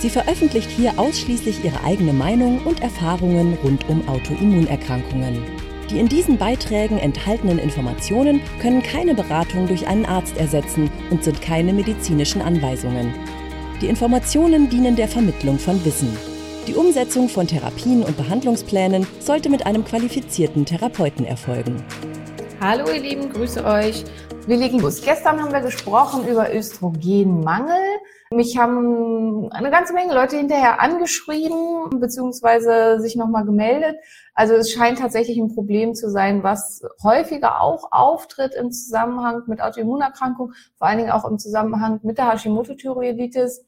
Sie veröffentlicht hier ausschließlich ihre eigene Meinung und Erfahrungen rund um Autoimmunerkrankungen. Die in diesen Beiträgen enthaltenen Informationen können keine Beratung durch einen Arzt ersetzen und sind keine medizinischen Anweisungen. Die Informationen dienen der Vermittlung von Wissen. Die Umsetzung von Therapien und Behandlungsplänen sollte mit einem qualifizierten Therapeuten erfolgen. Hallo ihr Lieben, grüße euch. Wir legen los. Gestern haben wir gesprochen über Östrogenmangel. Mich haben eine ganze Menge Leute hinterher angeschrieben beziehungsweise sich nochmal gemeldet. Also es scheint tatsächlich ein Problem zu sein, was häufiger auch auftritt im Zusammenhang mit Autoimmunerkrankungen, vor allen Dingen auch im Zusammenhang mit der Hashimoto-Thyreoiditis.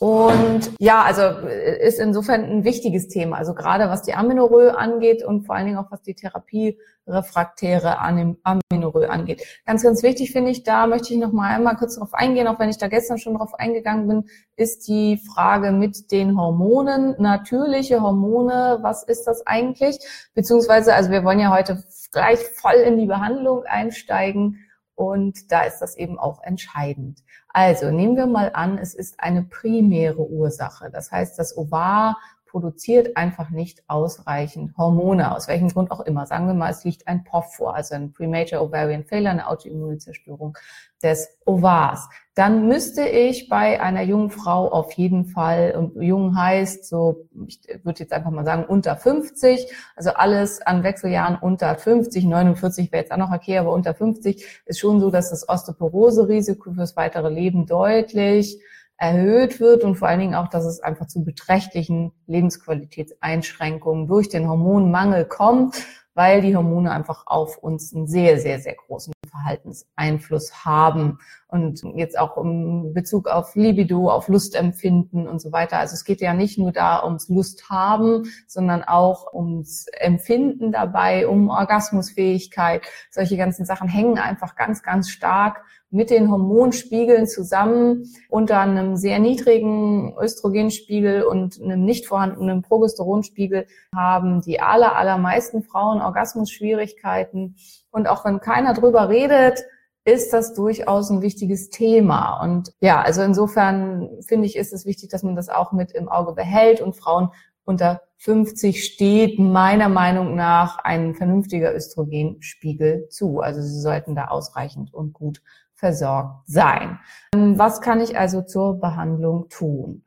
Und ja, also äh, ist insofern ein wichtiges Thema. Also gerade was die Amenorrhoe angeht und vor allen Dingen auch was die Therapie refraktäre Amenorrhoe angeht. Ganz, ganz wichtig finde ich, da möchte ich noch mal einmal kurz darauf eingehen, auch wenn ich da gestern schon darauf eingegangen bin, ist die Frage mit den Hormonen. Natürliche Hormone, was ist das eigentlich? Beziehungsweise, also wir wollen ja heute gleich voll in die Behandlung einsteigen. Und da ist das eben auch entscheidend. Also nehmen wir mal an, es ist eine primäre Ursache. Das heißt, das Ovar produziert einfach nicht ausreichend Hormone, aus welchem Grund auch immer. Sagen wir mal, es liegt ein POF vor, also ein Premature Ovarian Failure, eine autoimmune Zerstörung des Ovars. Dann müsste ich bei einer jungen Frau auf jeden Fall, und jung heißt so, ich würde jetzt einfach mal sagen, unter 50, also alles an Wechseljahren unter 50, 49 wäre jetzt auch noch okay, aber unter 50 ist schon so, dass das Osteoporose-Risiko fürs weitere Leben deutlich erhöht wird und vor allen Dingen auch, dass es einfach zu beträchtlichen Lebensqualitätseinschränkungen durch den Hormonmangel kommt, weil die Hormone einfach auf uns einen sehr, sehr, sehr großen Verhaltenseinfluss haben. Und jetzt auch im Bezug auf Libido, auf Lustempfinden und so weiter. Also es geht ja nicht nur da ums Lust haben, sondern auch ums Empfinden dabei, um Orgasmusfähigkeit. Solche ganzen Sachen hängen einfach ganz, ganz stark mit den Hormonspiegeln zusammen unter einem sehr niedrigen Östrogenspiegel und einem nicht vorhandenen Progesteronspiegel haben die aller, allermeisten Frauen Orgasmusschwierigkeiten. Und auch wenn keiner drüber redet, ist das durchaus ein wichtiges Thema. Und ja, also insofern finde ich, ist es wichtig, dass man das auch mit im Auge behält und Frauen unter 50 steht meiner Meinung nach ein vernünftiger Östrogenspiegel zu. Also sie sollten da ausreichend und gut versorgt sein. Was kann ich also zur Behandlung tun?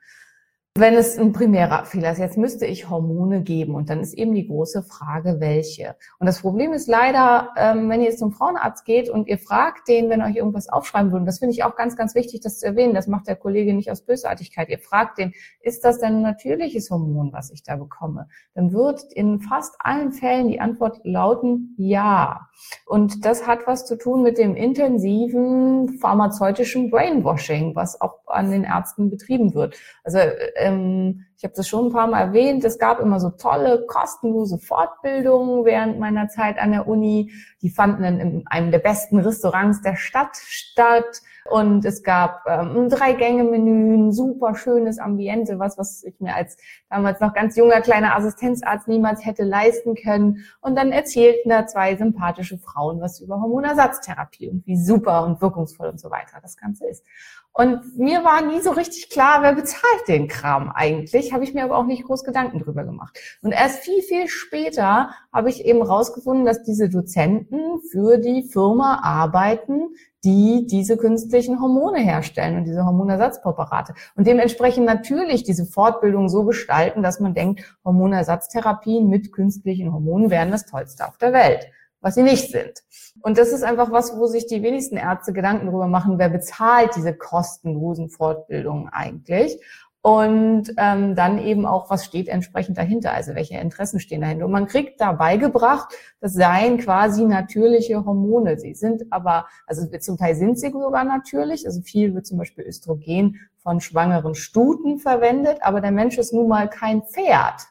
Wenn es ein primärer Fehler ist, jetzt müsste ich Hormone geben und dann ist eben die große Frage, welche. Und das Problem ist leider, ähm, wenn ihr jetzt zum Frauenarzt geht und ihr fragt den, wenn euch irgendwas aufschreiben würden, das finde ich auch ganz, ganz wichtig, das zu erwähnen, das macht der Kollege nicht aus Bösartigkeit. Ihr fragt den, ist das denn ein natürliches Hormon, was ich da bekomme? Dann wird in fast allen Fällen die Antwort lauten, ja. Und das hat was zu tun mit dem intensiven pharmazeutischen Brainwashing, was auch an den Ärzten betrieben wird. Also ähm, ich habe das schon ein paar Mal erwähnt, es gab immer so tolle, kostenlose Fortbildungen während meiner Zeit an der Uni. Die fanden in einem der besten Restaurants der Stadt statt. Und es gab ähm, ein Drei-Gänge-Menü, ein super schönes Ambiente, was, was ich mir als damals noch ganz junger kleiner Assistenzarzt niemals hätte leisten können. Und dann erzählten da zwei sympathische Frauen was über Hormonersatztherapie und wie super und wirkungsvoll und so weiter das Ganze ist. Und mir war nie so richtig klar, wer bezahlt den Kram eigentlich, habe ich mir aber auch nicht groß Gedanken drüber gemacht. Und erst viel, viel später habe ich eben rausgefunden, dass diese Dozenten für die Firma arbeiten, die diese künstlichen Hormone herstellen und diese Hormonersatzpräparate. Und dementsprechend natürlich diese Fortbildung so gestalten, dass man denkt, Hormonersatztherapien mit künstlichen Hormonen wären das Tollste auf der Welt was sie nicht sind. Und das ist einfach was, wo sich die wenigsten Ärzte Gedanken darüber machen, wer bezahlt diese kostenlosen Fortbildungen eigentlich. Und ähm, dann eben auch, was steht entsprechend dahinter, also welche Interessen stehen dahinter. Und man kriegt da beigebracht, das seien quasi natürliche Hormone. Sie sind aber, also zum Teil sind sie sogar natürlich, also viel wird zum Beispiel Östrogen von schwangeren Stuten verwendet, aber der Mensch ist nun mal kein Pferd.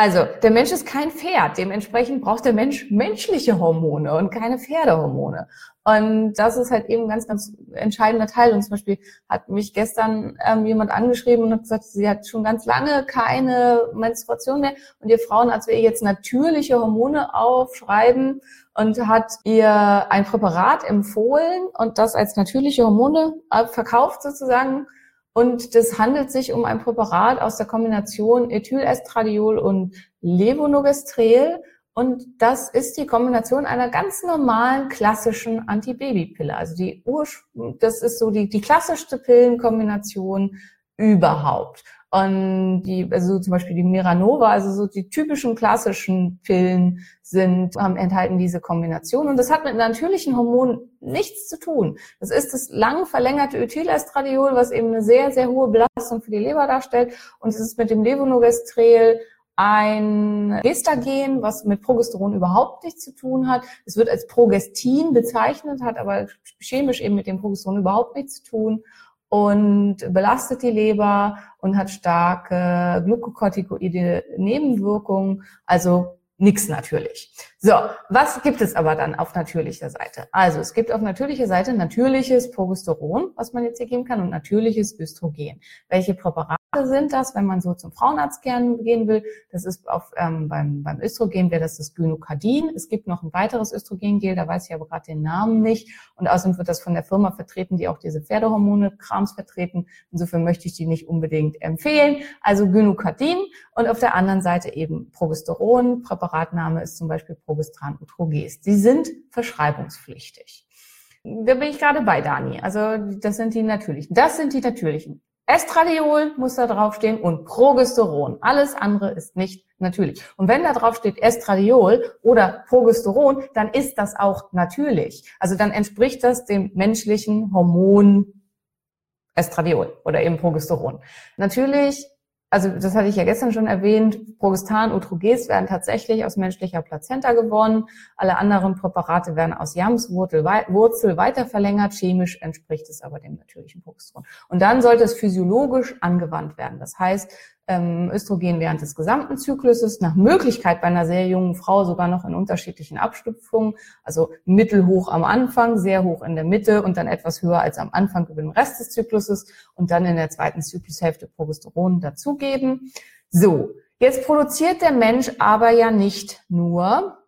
Also, der Mensch ist kein Pferd. Dementsprechend braucht der Mensch menschliche Hormone und keine Pferdehormone. Und das ist halt eben ein ganz, ganz entscheidender Teil. Und zum Beispiel hat mich gestern ähm, jemand angeschrieben und hat gesagt, sie hat schon ganz lange keine Menstruation mehr. Und ihr Frauen, als wir ihr jetzt natürliche Hormone aufschreiben und hat ihr ein Präparat empfohlen und das als natürliche Hormone äh, verkauft sozusagen. Und das handelt sich um ein Präparat aus der Kombination Ethylestradiol und Levonorgestrel. Und das ist die Kombination einer ganz normalen klassischen Antibabypille. Also die Ursch das ist so die, die klassischste Pillenkombination überhaupt. Und die, also zum Beispiel die Miranova, also so die typischen klassischen Pillen sind, ähm, enthalten diese Kombination. Und das hat mit natürlichen Hormonen nichts zu tun. Das ist das lang verlängerte Ethylestradiol, was eben eine sehr, sehr hohe Belastung für die Leber darstellt. Und es ist mit dem Levonorgestrel ein Gestagen, was mit Progesteron überhaupt nichts zu tun hat. Es wird als Progestin bezeichnet, hat aber chemisch eben mit dem Progesteron überhaupt nichts zu tun und belastet die Leber und hat starke glukokortikoide Nebenwirkungen. Also Nix natürlich. So, was gibt es aber dann auf natürlicher Seite? Also es gibt auf natürlicher Seite natürliches Progesteron, was man jetzt hier geben kann, und natürliches Östrogen. Welche Präparate sind das, wenn man so zum Frauenarzt gehen will? Das ist auf, ähm, beim, beim Östrogen wäre das das Gynokardin. Es gibt noch ein weiteres Östrogengel, da weiß ich aber gerade den Namen nicht. Und außerdem wird das von der Firma vertreten, die auch diese Pferdehormone-Krams vertreten. Insofern möchte ich die nicht unbedingt empfehlen. Also Gynokardin und auf der anderen Seite eben Progesteron, Präparatname ist zum Beispiel Progesteran Utroges. Sie sind verschreibungspflichtig. Da bin ich gerade bei, Dani. Also das sind die natürlichen. Das sind die natürlichen. Estradiol muss da draufstehen und Progesteron. Alles andere ist nicht natürlich. Und wenn da drauf steht Estradiol oder Progesteron, dann ist das auch natürlich. Also dann entspricht das dem menschlichen Hormon Estradiol oder eben Progesteron. Natürlich also das hatte ich ja gestern schon erwähnt, Progestan, Utroges werden tatsächlich aus menschlicher Plazenta gewonnen. Alle anderen Präparate werden aus Jamswurzel Wurzel weiter verlängert. Chemisch entspricht es aber dem natürlichen Progesteron. Und dann sollte es physiologisch angewandt werden. Das heißt, ähm, Östrogen während des gesamten Zykluses, nach Möglichkeit bei einer sehr jungen Frau sogar noch in unterschiedlichen Abstufungen, also mittelhoch am Anfang, sehr hoch in der Mitte und dann etwas höher als am Anfang über den Rest des Zykluses und dann in der zweiten Zyklushälfte Progesteron dazugeben. So, jetzt produziert der Mensch aber ja nicht nur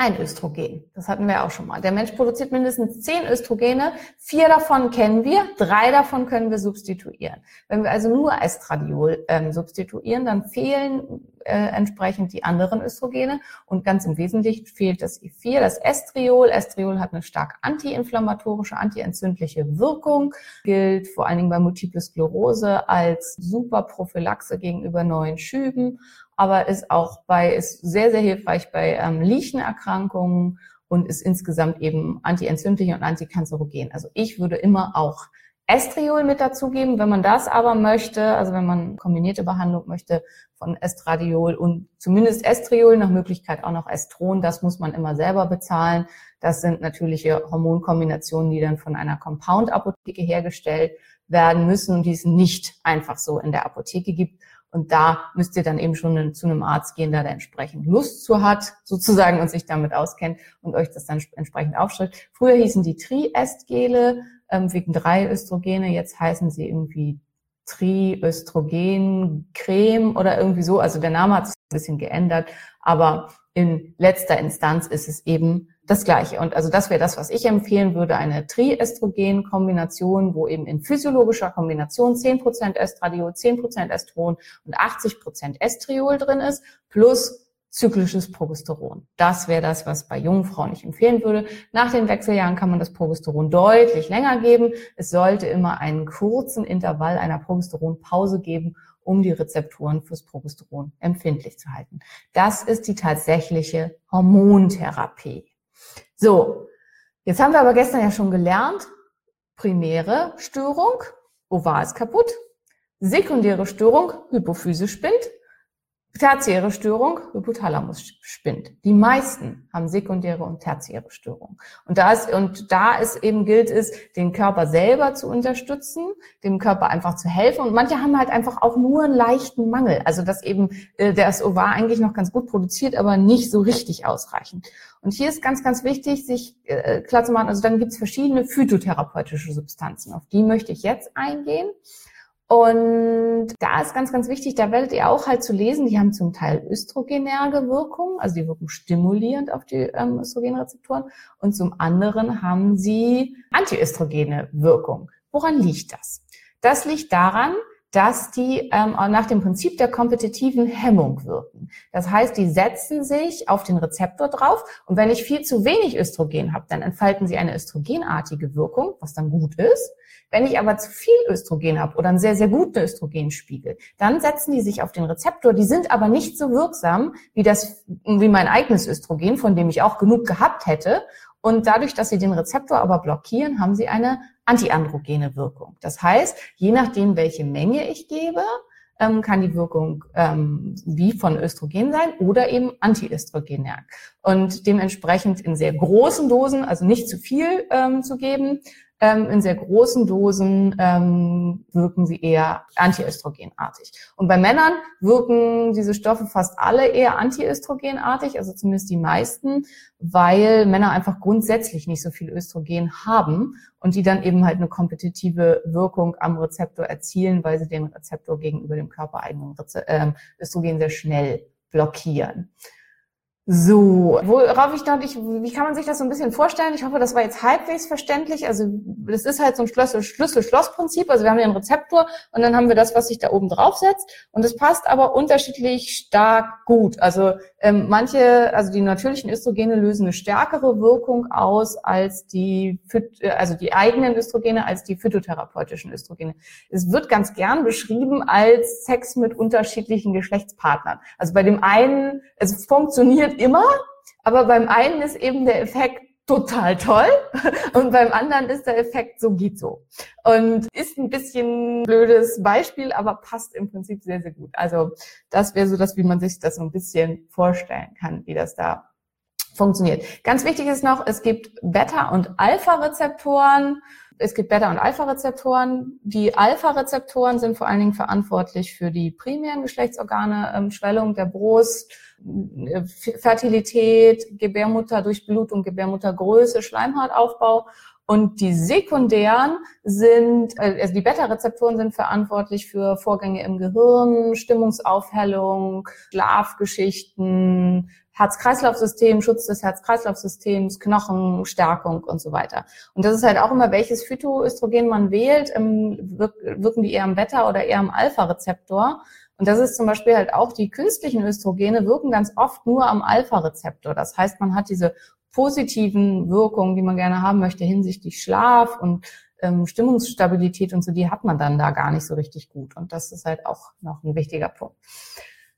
ein Östrogen. Das hatten wir auch schon mal. Der Mensch produziert mindestens zehn Östrogene. Vier davon kennen wir, drei davon können wir substituieren. Wenn wir also nur Estradiol ähm, substituieren, dann fehlen äh, entsprechend die anderen Östrogene und ganz im Wesentlichen fehlt das E4, das Estriol. Estriol hat eine stark antiinflammatorische, antientzündliche Wirkung, gilt vor allen Dingen bei Multiple Sklerose als super Prophylaxe gegenüber neuen Schüben aber ist auch bei, ist sehr, sehr hilfreich bei ähm, Lichtenerkrankungen und ist insgesamt eben antientzündlich und antikanzerogen. Also ich würde immer auch Estriol mit dazugeben. Wenn man das aber möchte, also wenn man kombinierte Behandlung möchte von Estradiol und zumindest Estriol, nach Möglichkeit auch noch Estron, das muss man immer selber bezahlen. Das sind natürliche Hormonkombinationen, die dann von einer Compound-Apotheke hergestellt werden müssen und die es nicht einfach so in der Apotheke gibt. Und da müsst ihr dann eben schon zu einem Arzt gehen, der da entsprechend Lust zu hat, sozusagen, und sich damit auskennt und euch das dann entsprechend aufschreibt. Früher hießen die Triestgele ähm, wegen drei Östrogene, jetzt heißen sie irgendwie Triöstrogen-Creme oder irgendwie so. Also der Name hat sich ein bisschen geändert, aber in letzter Instanz ist es eben das Gleiche. Und also das wäre das, was ich empfehlen würde, eine Triestrogen-Kombination, wo eben in physiologischer Kombination 10% Estradiol, 10% Estron und 80% Estriol drin ist, plus zyklisches Progesteron. Das wäre das, was bei jungen Frauen ich empfehlen würde. Nach den Wechseljahren kann man das Progesteron deutlich länger geben. Es sollte immer einen kurzen Intervall einer Progesteronpause geben, um die Rezeptoren fürs Progesteron empfindlich zu halten. Das ist die tatsächliche Hormontherapie. So, jetzt haben wir aber gestern ja schon gelernt, primäre Störung, Ovar ist kaputt, sekundäre Störung, Hypophyse spinnt, Tertiäre Störung, Hypothalamus spinnt. Die meisten haben sekundäre und tertiäre Störungen. Und da ist, und da ist eben gilt es, den Körper selber zu unterstützen, dem Körper einfach zu helfen. Und manche haben halt einfach auch nur einen leichten Mangel. Also, dass eben äh, der SO war eigentlich noch ganz gut produziert, aber nicht so richtig ausreichend. Und hier ist ganz, ganz wichtig, sich äh, klar zu machen, also dann gibt es verschiedene phytotherapeutische Substanzen. Auf die möchte ich jetzt eingehen. Und da ist ganz, ganz wichtig, da werdet ihr auch halt zu lesen, die haben zum Teil östrogenerge Wirkung, also die wirken stimulierend auf die ähm, Östrogenrezeptoren und zum anderen haben sie antiöstrogene Wirkung. Woran liegt das? Das liegt daran, dass die ähm, nach dem Prinzip der kompetitiven Hemmung wirken. Das heißt, die setzen sich auf den Rezeptor drauf und wenn ich viel zu wenig Östrogen habe, dann entfalten sie eine östrogenartige Wirkung, was dann gut ist. Wenn ich aber zu viel Östrogen habe oder einen sehr, sehr guten Östrogenspiegel, dann setzen die sich auf den Rezeptor. Die sind aber nicht so wirksam wie das, wie mein eigenes Östrogen, von dem ich auch genug gehabt hätte. Und dadurch, dass sie den Rezeptor aber blockieren, haben sie eine antiandrogene Wirkung. Das heißt, je nachdem, welche Menge ich gebe, ähm, kann die Wirkung ähm, wie von Östrogen sein oder eben antiöstrogenär. Und dementsprechend in sehr großen Dosen, also nicht zu viel ähm, zu geben, ähm, in sehr großen Dosen ähm, wirken sie eher antiöstrogenartig. Und bei Männern wirken diese Stoffe fast alle eher antiöstrogenartig, also zumindest die meisten, weil Männer einfach grundsätzlich nicht so viel Östrogen haben und die dann eben halt eine kompetitive Wirkung am Rezeptor erzielen, weil sie den Rezeptor gegenüber dem körpereigenen Reze äh, Östrogen sehr schnell blockieren. So, worauf ich noch, ich, wie kann man sich das so ein bisschen vorstellen? Ich hoffe, das war jetzt halbwegs verständlich. Also das ist halt so ein Schlüssel-Schloss-Prinzip. Also wir haben hier einen Rezeptor und dann haben wir das, was sich da oben draufsetzt. Und es passt aber unterschiedlich stark gut. Also ähm, manche, also die natürlichen Östrogene lösen eine stärkere Wirkung aus als die, äh, also die eigenen Östrogene als die phytotherapeutischen Östrogene. Es wird ganz gern beschrieben als Sex mit unterschiedlichen Geschlechtspartnern. Also bei dem einen, es funktioniert immer, aber beim einen ist eben der Effekt total toll und beim anderen ist der Effekt so geht so. Und ist ein bisschen blödes Beispiel, aber passt im Prinzip sehr, sehr gut. Also das wäre so das, wie man sich das so ein bisschen vorstellen kann, wie das da funktioniert. Ganz wichtig ist noch, es gibt Beta- und Alpha-Rezeptoren es gibt Beta- und Alpha-Rezeptoren. Die Alpha-Rezeptoren sind vor allen Dingen verantwortlich für die primären Geschlechtsorgane, ähm, Schwellung der Brust, äh, Fertilität, Gebärmutterdurchblutung, Gebärmuttergröße, Schleimhautaufbau. Und die sekundären sind, äh, also die Beta-Rezeptoren sind verantwortlich für Vorgänge im Gehirn, Stimmungsaufhellung, Schlafgeschichten, Herz-Kreislauf-System, Schutz des Herz-Kreislauf-Systems, Knochenstärkung und so weiter. Und das ist halt auch immer, welches Phytoöstrogen man wählt, ähm, wirken die eher am Beta- oder eher am Alpha-Rezeptor. Und das ist zum Beispiel halt auch, die künstlichen Östrogene wirken ganz oft nur am Alpha-Rezeptor. Das heißt, man hat diese positiven Wirkungen, die man gerne haben möchte hinsichtlich Schlaf und ähm, Stimmungsstabilität und so, die hat man dann da gar nicht so richtig gut. Und das ist halt auch noch ein wichtiger Punkt.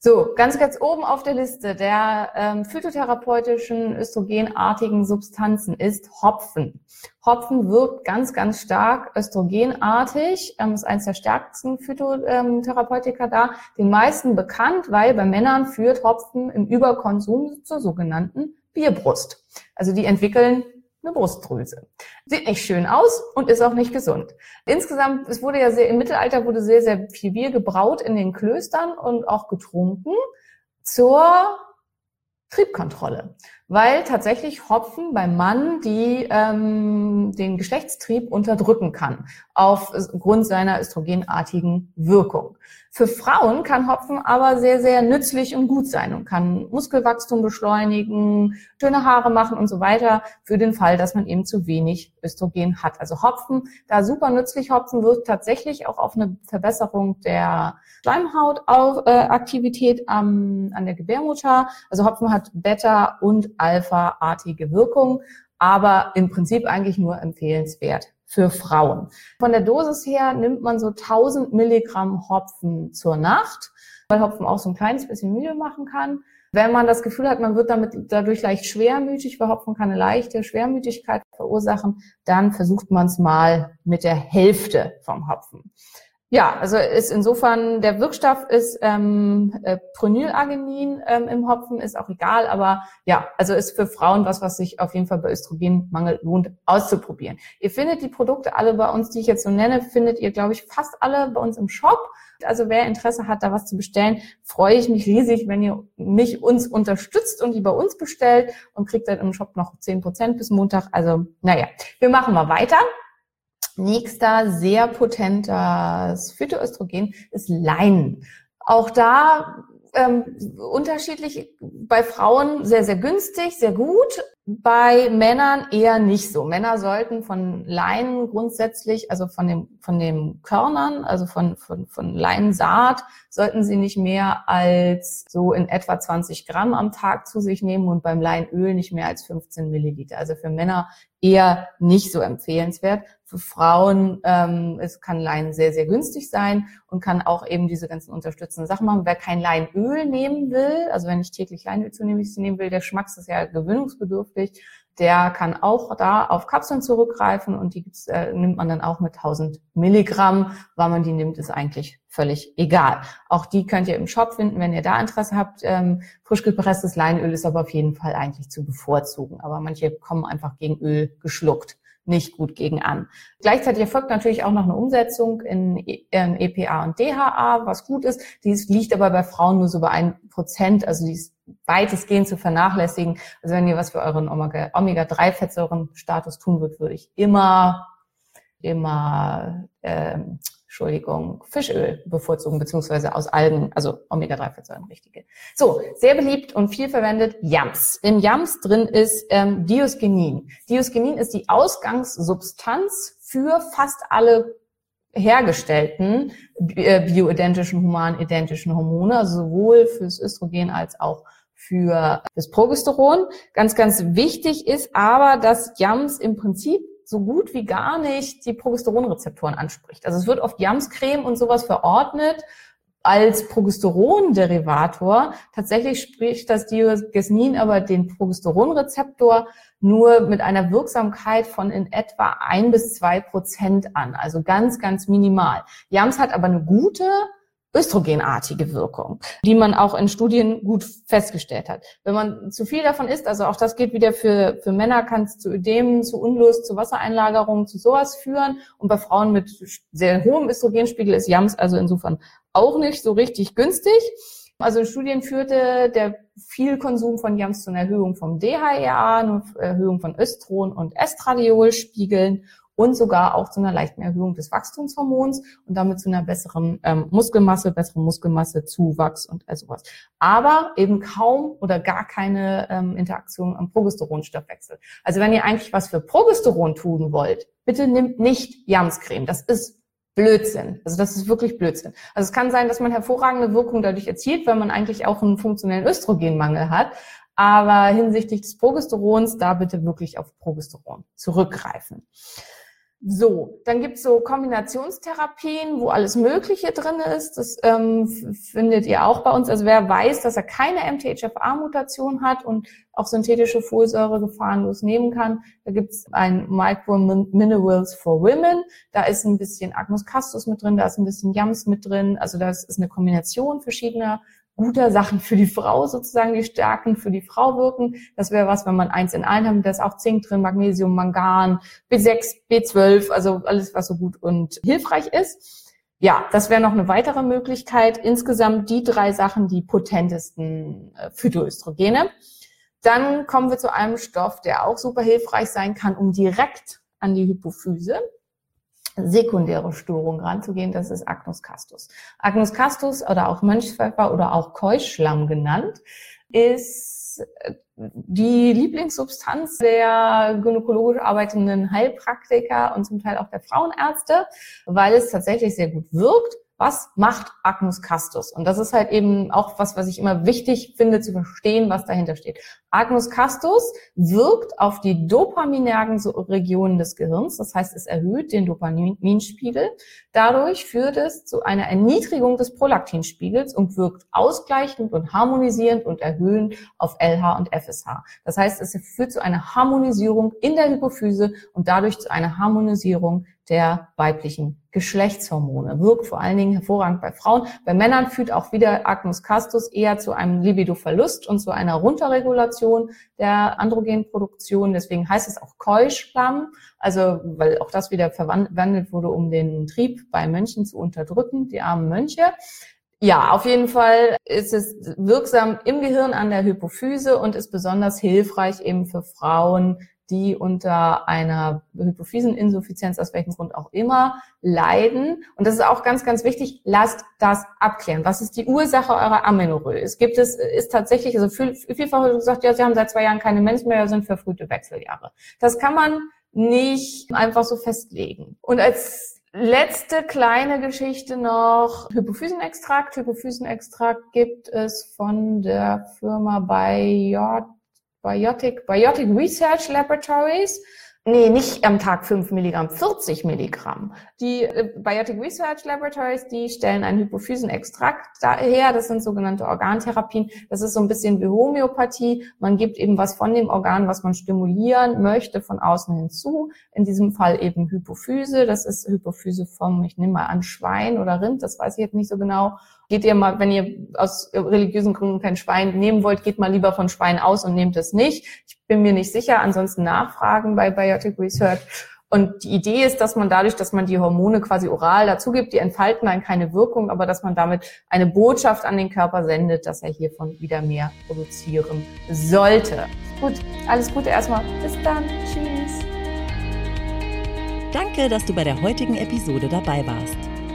So, ganz ganz oben auf der Liste der ähm, phytotherapeutischen östrogenartigen Substanzen ist Hopfen. Hopfen wirkt ganz, ganz stark östrogenartig, ähm, ist eines der stärksten Phytotherapeutika da, den meisten bekannt, weil bei Männern führt Hopfen im Überkonsum zur sogenannten Bierbrust. Also die entwickeln eine Brustdrüse. Sieht nicht schön aus und ist auch nicht gesund. Insgesamt, es wurde ja sehr, im Mittelalter wurde sehr, sehr viel Bier gebraut in den Klöstern und auch getrunken zur Triebkontrolle, weil tatsächlich Hopfen beim Mann die ähm, den Geschlechtstrieb unterdrücken kann aufgrund seiner östrogenartigen Wirkung. Für Frauen kann Hopfen aber sehr, sehr nützlich und gut sein und kann Muskelwachstum beschleunigen, schöne Haare machen und so weiter, für den Fall, dass man eben zu wenig Östrogen hat. Also Hopfen, da super nützlich. Hopfen wirkt tatsächlich auch auf eine Verbesserung der Schleimhautaktivität äh, an der Gebärmutter. Also Hopfen hat Beta- und Alpha-artige Wirkung, aber im Prinzip eigentlich nur empfehlenswert für Frauen. Von der Dosis her nimmt man so 1000 Milligramm Hopfen zur Nacht, weil Hopfen auch so ein kleines bisschen müde machen kann. Wenn man das Gefühl hat, man wird damit dadurch leicht schwermütig, weil Hopfen kann eine leichte Schwermütigkeit verursachen, dann versucht man es mal mit der Hälfte vom Hopfen. Ja, also ist insofern, der Wirkstoff ist ähm, äh, Pronylarginin ähm, im Hopfen, ist auch egal, aber ja, also ist für Frauen was, was sich auf jeden Fall bei Östrogenmangel lohnt, auszuprobieren. Ihr findet die Produkte alle bei uns, die ich jetzt so nenne, findet ihr, glaube ich, fast alle bei uns im Shop. Also wer Interesse hat, da was zu bestellen, freue ich mich riesig, wenn ihr mich uns unterstützt und die bei uns bestellt und kriegt dann im Shop noch zehn Prozent bis Montag. Also, naja, wir machen mal weiter. Nächster sehr potentes Phytoöstrogen ist Lein. Auch da ähm, unterschiedlich bei Frauen sehr, sehr günstig, sehr gut. Bei Männern eher nicht so. Männer sollten von Leinen grundsätzlich, also von dem, von den Körnern, also von, von, von Leinsaat, sollten sie nicht mehr als so in etwa 20 Gramm am Tag zu sich nehmen und beim Leinöl nicht mehr als 15 Milliliter. Also für Männer eher nicht so empfehlenswert. Für Frauen ähm, es kann Lein sehr, sehr günstig sein und kann auch eben diese ganzen unterstützenden Sachen machen. Wer kein Leinöl nehmen will, also wenn ich täglich Leinöl zu nehmen will, der Geschmack ist ja gewöhnungsbedürftig, der kann auch da auf Kapseln zurückgreifen und die äh, nimmt man dann auch mit 1000 Milligramm. Wann man die nimmt, ist eigentlich völlig egal. Auch die könnt ihr im Shop finden, wenn ihr da Interesse habt. Ähm, frisch gepresstes Leinöl ist aber auf jeden Fall eigentlich zu bevorzugen. Aber manche kommen einfach gegen Öl geschluckt nicht gut gegen an. Gleichzeitig erfolgt natürlich auch noch eine Umsetzung in, EPA und DHA, was gut ist. Dies liegt aber bei Frauen nur so bei ein Prozent, also die ist weitestgehend zu vernachlässigen. Also wenn ihr was für euren Omega-3-Fettsäuren-Status tun würdet, würde ich immer, immer, ähm, Entschuldigung, Fischöl bevorzugen, beziehungsweise aus Algen, also Omega-3-Fettsäuren, richtige. So, sehr beliebt und viel verwendet, Yams. Im Yams drin ist ähm, Diosgenin. Diosgenin ist die Ausgangssubstanz für fast alle hergestellten äh, bioidentischen, humanidentischen Hormone, also sowohl fürs Östrogen als auch für das Progesteron. Ganz, ganz wichtig ist aber, dass Yams im Prinzip so gut wie gar nicht die Progesteronrezeptoren anspricht. Also es wird oft Jamscreme und sowas verordnet als Progesteronderivator. Tatsächlich spricht das Diogesnin aber den Progesteronrezeptor nur mit einer Wirksamkeit von in etwa ein bis zwei Prozent an. Also ganz, ganz minimal. Jams hat aber eine gute östrogenartige Wirkung, die man auch in Studien gut festgestellt hat. Wenn man zu viel davon isst, also auch das geht wieder für, für Männer, kann es zu Ödemen, zu Unlust, zu Wassereinlagerungen, zu sowas führen. Und bei Frauen mit sehr hohem Östrogenspiegel ist Jams also insofern auch nicht so richtig günstig. Also in Studien führte der viel Konsum von Jams zu einer Erhöhung vom DHEA, einer Erhöhung von Östron und Estradiolspiegeln und sogar auch zu einer leichten Erhöhung des Wachstumshormons und damit zu einer besseren ähm, Muskelmasse, besseren Muskelmasse, Zuwachs und all sowas. Aber eben kaum oder gar keine ähm, Interaktion am Progesteronstoffwechsel. Also wenn ihr eigentlich was für Progesteron tun wollt, bitte nimmt nicht Jamscreme. Das ist Blödsinn. Also das ist wirklich Blödsinn. Also es kann sein, dass man hervorragende Wirkung dadurch erzielt, weil man eigentlich auch einen funktionellen Östrogenmangel hat. Aber hinsichtlich des Progesterons, da bitte wirklich auf Progesteron zurückgreifen. So, dann gibt's so Kombinationstherapien, wo alles Mögliche drin ist. Das ähm, findet ihr auch bei uns. Also wer weiß, dass er keine MTHFR-Mutation hat und auch synthetische Folsäure gefahrenlos nehmen kann, da gibt's ein Micro Minerals for Women. Da ist ein bisschen Agnus Castus mit drin, da ist ein bisschen Yams mit drin. Also das ist eine Kombination verschiedener guter Sachen für die Frau sozusagen, die Stärken für die Frau wirken. Das wäre was, wenn man eins in einen haben, da ist auch Zink drin, Magnesium, Mangan, B6, B12, also alles, was so gut und hilfreich ist. Ja, das wäre noch eine weitere Möglichkeit. Insgesamt die drei Sachen, die potentesten äh, Phytoöstrogene. Dann kommen wir zu einem Stoff, der auch super hilfreich sein kann, um direkt an die Hypophyse sekundäre Störung ranzugehen, das ist Agnus castus. Agnus castus oder auch Mönchspfeffer oder auch Keuschlamm genannt, ist äh, die Lieblingssubstanz der gynäkologisch arbeitenden Heilpraktiker und zum Teil auch der Frauenärzte, weil es tatsächlich sehr gut wirkt was macht Agnus Castus? Und das ist halt eben auch was, was ich immer wichtig finde zu verstehen, was dahinter steht. Agnus Castus wirkt auf die dopaminergen Regionen des Gehirns. Das heißt, es erhöht den Dopaminspiegel. Dadurch führt es zu einer Erniedrigung des Prolaktinspiegels und wirkt ausgleichend und harmonisierend und erhöhend auf LH und FSH. Das heißt, es führt zu einer Harmonisierung in der Hypophyse und dadurch zu einer Harmonisierung der weiblichen Geschlechtshormone. Wirkt vor allen Dingen hervorragend bei Frauen. Bei Männern führt auch wieder Agnus castus eher zu einem Libidoverlust und zu einer Runterregulation der Androgenproduktion. Deswegen heißt es auch Keuschlamm. Also, weil auch das wieder verwandelt wurde, um den Trieb bei Mönchen zu unterdrücken, die armen Mönche. Ja, auf jeden Fall ist es wirksam im Gehirn an der Hypophyse und ist besonders hilfreich eben für Frauen, die unter einer Hypophyseninsuffizienz, aus welchem Grund auch immer, leiden. Und das ist auch ganz, ganz wichtig. Lasst das abklären. Was ist die Ursache eurer Amenorrhoe? Es gibt es, ist tatsächlich, also viel, vielfach gesagt, ja, sie haben seit zwei Jahren keine Mens mehr, sind verfrühte Wechseljahre. Das kann man nicht einfach so festlegen. Und als Letzte kleine Geschichte noch. Hypophysenextrakt. Hypophysenextrakt gibt es von der Firma Biot Biotic, Biotic Research Laboratories. Nee, nicht am Tag 5 Milligramm, 40 Milligramm. Die äh, Biotic Research Laboratories, die stellen einen Hypophysenextrakt her. Das sind sogenannte Organtherapien. Das ist so ein bisschen wie Homöopathie. Man gibt eben was von dem Organ, was man stimulieren möchte, von außen hinzu. In diesem Fall eben Hypophyse. Das ist Hypophyse vom, ich nehme mal an, Schwein oder Rind. Das weiß ich jetzt nicht so genau geht ihr mal, wenn ihr aus religiösen Gründen kein Schwein nehmen wollt, geht mal lieber von Schwein aus und nehmt es nicht. Ich bin mir nicht sicher, ansonsten nachfragen bei Biotic Research. Und die Idee ist, dass man dadurch, dass man die Hormone quasi oral dazu gibt, die entfalten dann keine Wirkung, aber dass man damit eine Botschaft an den Körper sendet, dass er hiervon wieder mehr produzieren sollte. Gut, alles Gute erstmal. Bis dann. Tschüss. Danke, dass du bei der heutigen Episode dabei warst.